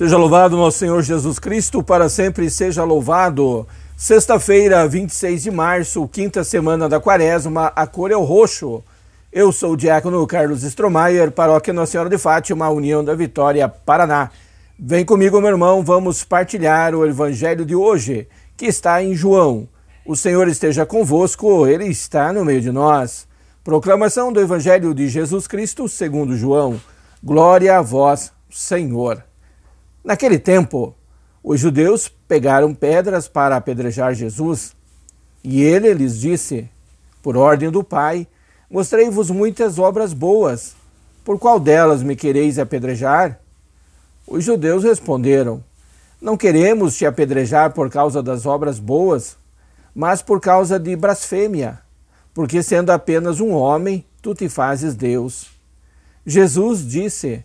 Seja louvado nosso Senhor Jesus Cristo, para sempre seja louvado. Sexta-feira, 26 de março, quinta semana da quaresma, a cor é o roxo. Eu sou o diácono Carlos Stromayer, paróquia Nossa Senhora de Fátima, União da Vitória, Paraná. Vem comigo, meu irmão, vamos partilhar o evangelho de hoje, que está em João. O Senhor esteja convosco, ele está no meio de nós. Proclamação do evangelho de Jesus Cristo, segundo João. Glória a vós, Senhor. Naquele tempo, os judeus pegaram pedras para apedrejar Jesus, e ele lhes disse: Por ordem do Pai, mostrei-vos muitas obras boas. Por qual delas me quereis apedrejar? Os judeus responderam: Não queremos te apedrejar por causa das obras boas, mas por causa de blasfêmia, porque sendo apenas um homem, tu te fazes Deus. Jesus disse: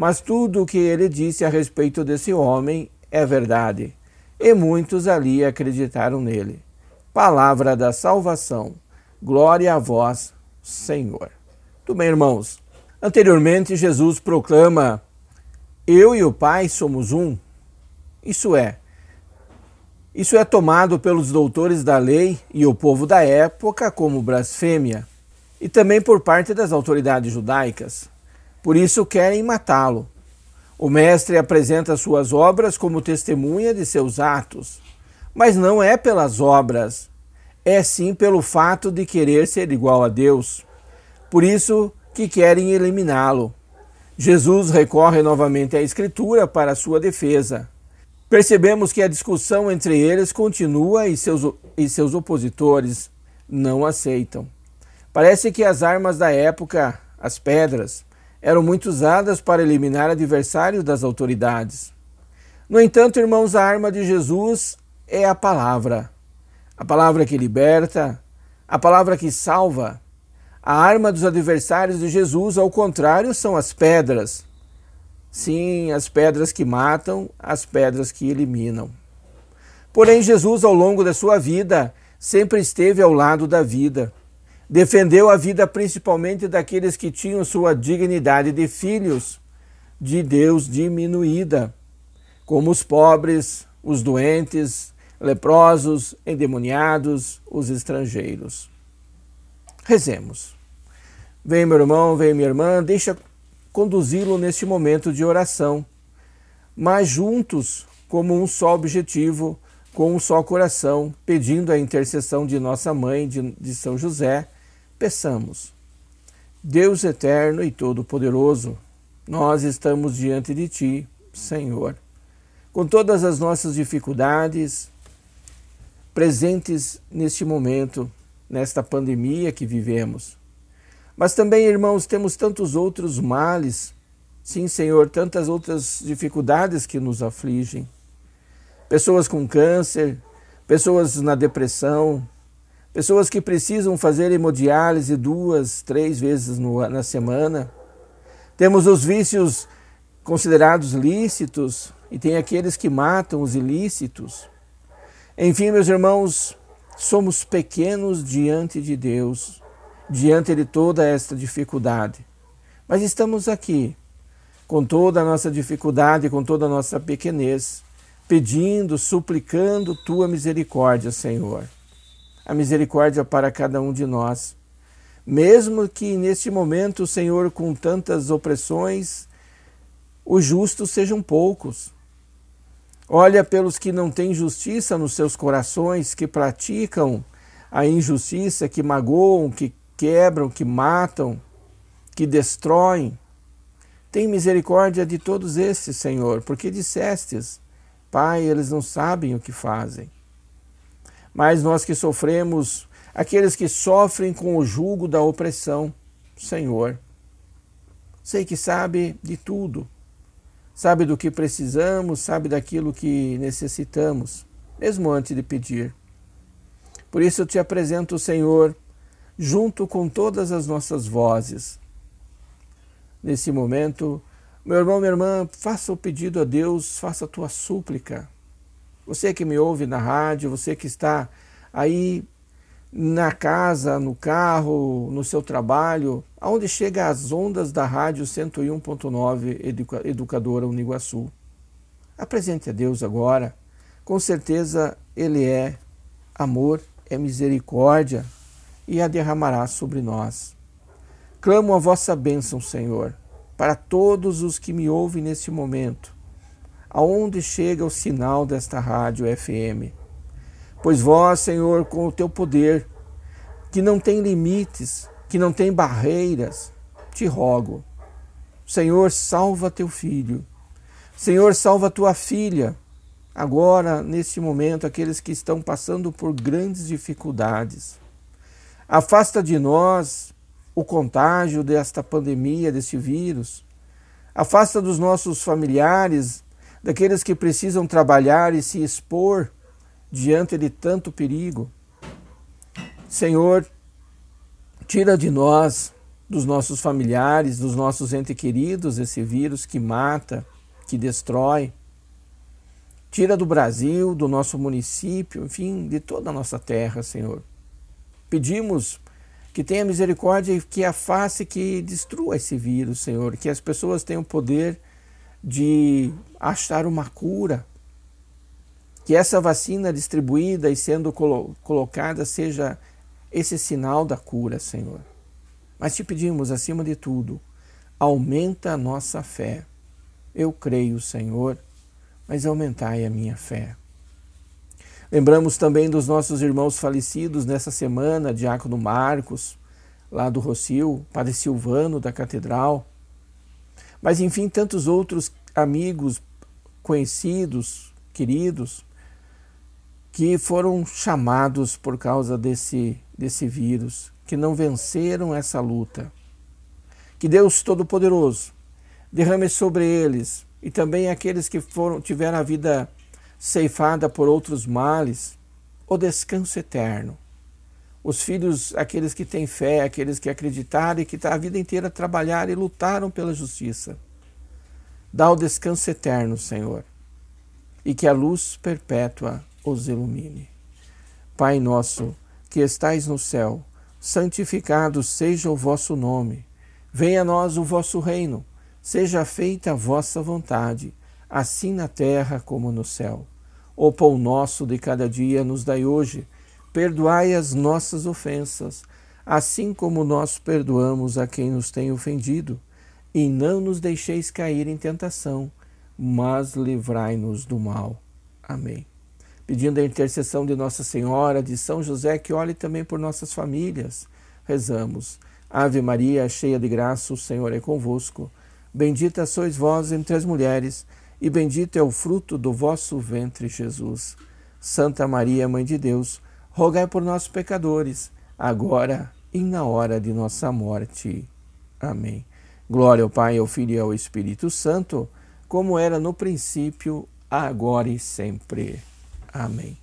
mas tudo o que ele disse a respeito desse homem é verdade. E muitos ali acreditaram nele. Palavra da salvação. Glória a vós, Senhor. Tudo bem, irmãos? Anteriormente, Jesus proclama: Eu e o Pai somos um. Isso é, isso é tomado pelos doutores da lei e o povo da época como blasfêmia, e também por parte das autoridades judaicas. Por isso querem matá-lo. O mestre apresenta suas obras como testemunha de seus atos, mas não é pelas obras, é sim pelo fato de querer ser igual a Deus. Por isso que querem eliminá-lo. Jesus recorre novamente à Escritura para sua defesa. Percebemos que a discussão entre eles continua e seus, e seus opositores não aceitam. Parece que as armas da época, as pedras, eram muito usadas para eliminar adversários das autoridades. No entanto, irmãos, a arma de Jesus é a palavra. A palavra que liberta, a palavra que salva. A arma dos adversários de Jesus, ao contrário, são as pedras. Sim, as pedras que matam, as pedras que eliminam. Porém, Jesus, ao longo da sua vida, sempre esteve ao lado da vida Defendeu a vida principalmente daqueles que tinham sua dignidade de filhos de Deus diminuída, como os pobres, os doentes, leprosos, endemoniados, os estrangeiros. Rezemos. Vem, meu irmão, vem, minha irmã, deixa conduzi-lo neste momento de oração, mas juntos, como um só objetivo, com um só coração, pedindo a intercessão de nossa mãe, de, de São José Peçamos. Deus eterno e todo-poderoso, nós estamos diante de Ti, Senhor, com todas as nossas dificuldades presentes neste momento, nesta pandemia que vivemos. Mas também, irmãos, temos tantos outros males, sim, Senhor, tantas outras dificuldades que nos afligem. Pessoas com câncer, pessoas na depressão, Pessoas que precisam fazer hemodiálise duas, três vezes no, na semana. Temos os vícios considerados lícitos e tem aqueles que matam os ilícitos. Enfim, meus irmãos, somos pequenos diante de Deus, diante de toda esta dificuldade. Mas estamos aqui, com toda a nossa dificuldade, com toda a nossa pequenez, pedindo, suplicando tua misericórdia, Senhor a misericórdia para cada um de nós. Mesmo que neste momento, Senhor, com tantas opressões, os justos sejam poucos. Olha pelos que não têm justiça nos seus corações, que praticam a injustiça, que magoam, que quebram, que matam, que destroem. Tem misericórdia de todos estes, Senhor, porque dissestes, Pai, eles não sabem o que fazem. Mas nós que sofremos, aqueles que sofrem com o jugo da opressão, Senhor, sei que sabe de tudo sabe do que precisamos, sabe daquilo que necessitamos, mesmo antes de pedir. Por isso eu te apresento Senhor, junto com todas as nossas vozes. Nesse momento, meu irmão, minha irmã, faça o pedido a Deus, faça a tua súplica. Você que me ouve na rádio, você que está aí na casa, no carro, no seu trabalho, aonde chega as ondas da rádio 101.9 Educadora Uniguaçu. Apresente a Deus agora. Com certeza Ele é amor, é misericórdia e a derramará sobre nós. Clamo a vossa bênção, Senhor, para todos os que me ouvem neste momento, aonde chega o sinal desta rádio FM Pois vós, Senhor, com o teu poder, que não tem limites, que não tem barreiras, te rogo. Senhor, salva teu filho. Senhor, salva tua filha. Agora, neste momento, aqueles que estão passando por grandes dificuldades. Afasta de nós o contágio desta pandemia, deste vírus. Afasta dos nossos familiares, daqueles que precisam trabalhar e se expor diante de tanto perigo. Senhor, tira de nós, dos nossos familiares, dos nossos entes queridos, esse vírus que mata, que destrói. Tira do Brasil, do nosso município, enfim, de toda a nossa terra, Senhor. Pedimos que tenha misericórdia e que afaste, que destrua esse vírus, Senhor. Que as pessoas tenham poder de achar uma cura que essa vacina distribuída e sendo colo colocada seja esse sinal da cura, Senhor. Mas te pedimos, acima de tudo, aumenta a nossa fé. Eu creio, Senhor, mas aumentai a minha fé. Lembramos também dos nossos irmãos falecidos nessa semana, Diácono Marcos, lá do Rocio, Padre Silvano da Catedral, mas enfim, tantos outros amigos, conhecidos, queridos, que foram chamados por causa desse, desse vírus, que não venceram essa luta. Que Deus Todo-Poderoso derrame sobre eles e também aqueles que foram tiveram a vida ceifada por outros males, o descanso eterno. Os filhos, aqueles que têm fé, aqueles que acreditaram e que a vida inteira trabalharam e lutaram pela justiça. Dá o descanso eterno, Senhor, e que a luz perpétua os ilumine. Pai nosso, que estais no céu, santificado seja o vosso nome. Venha a nós o vosso reino. Seja feita a vossa vontade, assim na terra como no céu. O pão nosso de cada dia nos dai hoje. Perdoai as nossas ofensas, assim como nós perdoamos a quem nos tem ofendido. E não nos deixeis cair em tentação, mas livrai-nos do mal. Amém pedindo a intercessão de Nossa Senhora, de São José, que olhe também por nossas famílias. Rezamos. Ave Maria, cheia de graça, o Senhor é convosco. Bendita sois vós entre as mulheres, e bendito é o fruto do vosso ventre, Jesus. Santa Maria, Mãe de Deus, rogai por nós pecadores, agora e na hora de nossa morte. Amém. Glória ao Pai, ao Filho e ao Espírito Santo, como era no princípio, agora e sempre. Amém.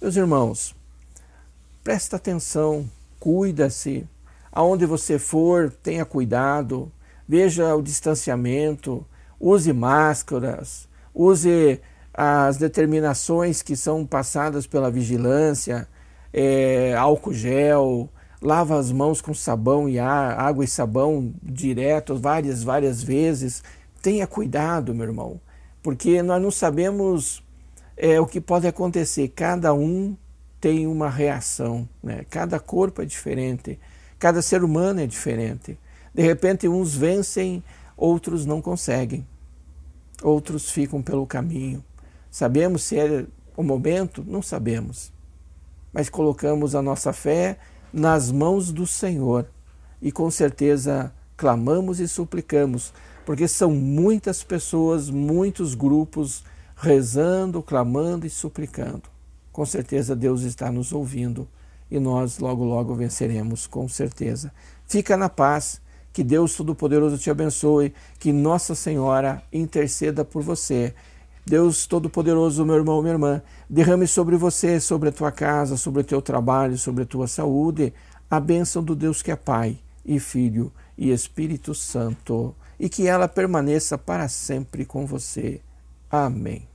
Meus irmãos, presta atenção, cuida-se. Aonde você for, tenha cuidado, veja o distanciamento, use máscaras, use as determinações que são passadas pela vigilância, é, álcool gel, lava as mãos com sabão e ar, água e sabão direto várias, várias vezes. Tenha cuidado, meu irmão, porque nós não sabemos é o que pode acontecer. Cada um tem uma reação, né? cada corpo é diferente, cada ser humano é diferente. De repente, uns vencem, outros não conseguem, outros ficam pelo caminho. Sabemos se é o momento? Não sabemos. Mas colocamos a nossa fé nas mãos do Senhor e com certeza clamamos e suplicamos, porque são muitas pessoas, muitos grupos rezando, clamando e suplicando. Com certeza Deus está nos ouvindo e nós logo, logo venceremos, com certeza. Fica na paz, que Deus Todo-Poderoso te abençoe, que Nossa Senhora interceda por você. Deus Todo-Poderoso, meu irmão, minha irmã, derrame sobre você, sobre a tua casa, sobre o teu trabalho, sobre a tua saúde, a bênção do Deus que é Pai e Filho e Espírito Santo, e que ela permaneça para sempre com você. Amém.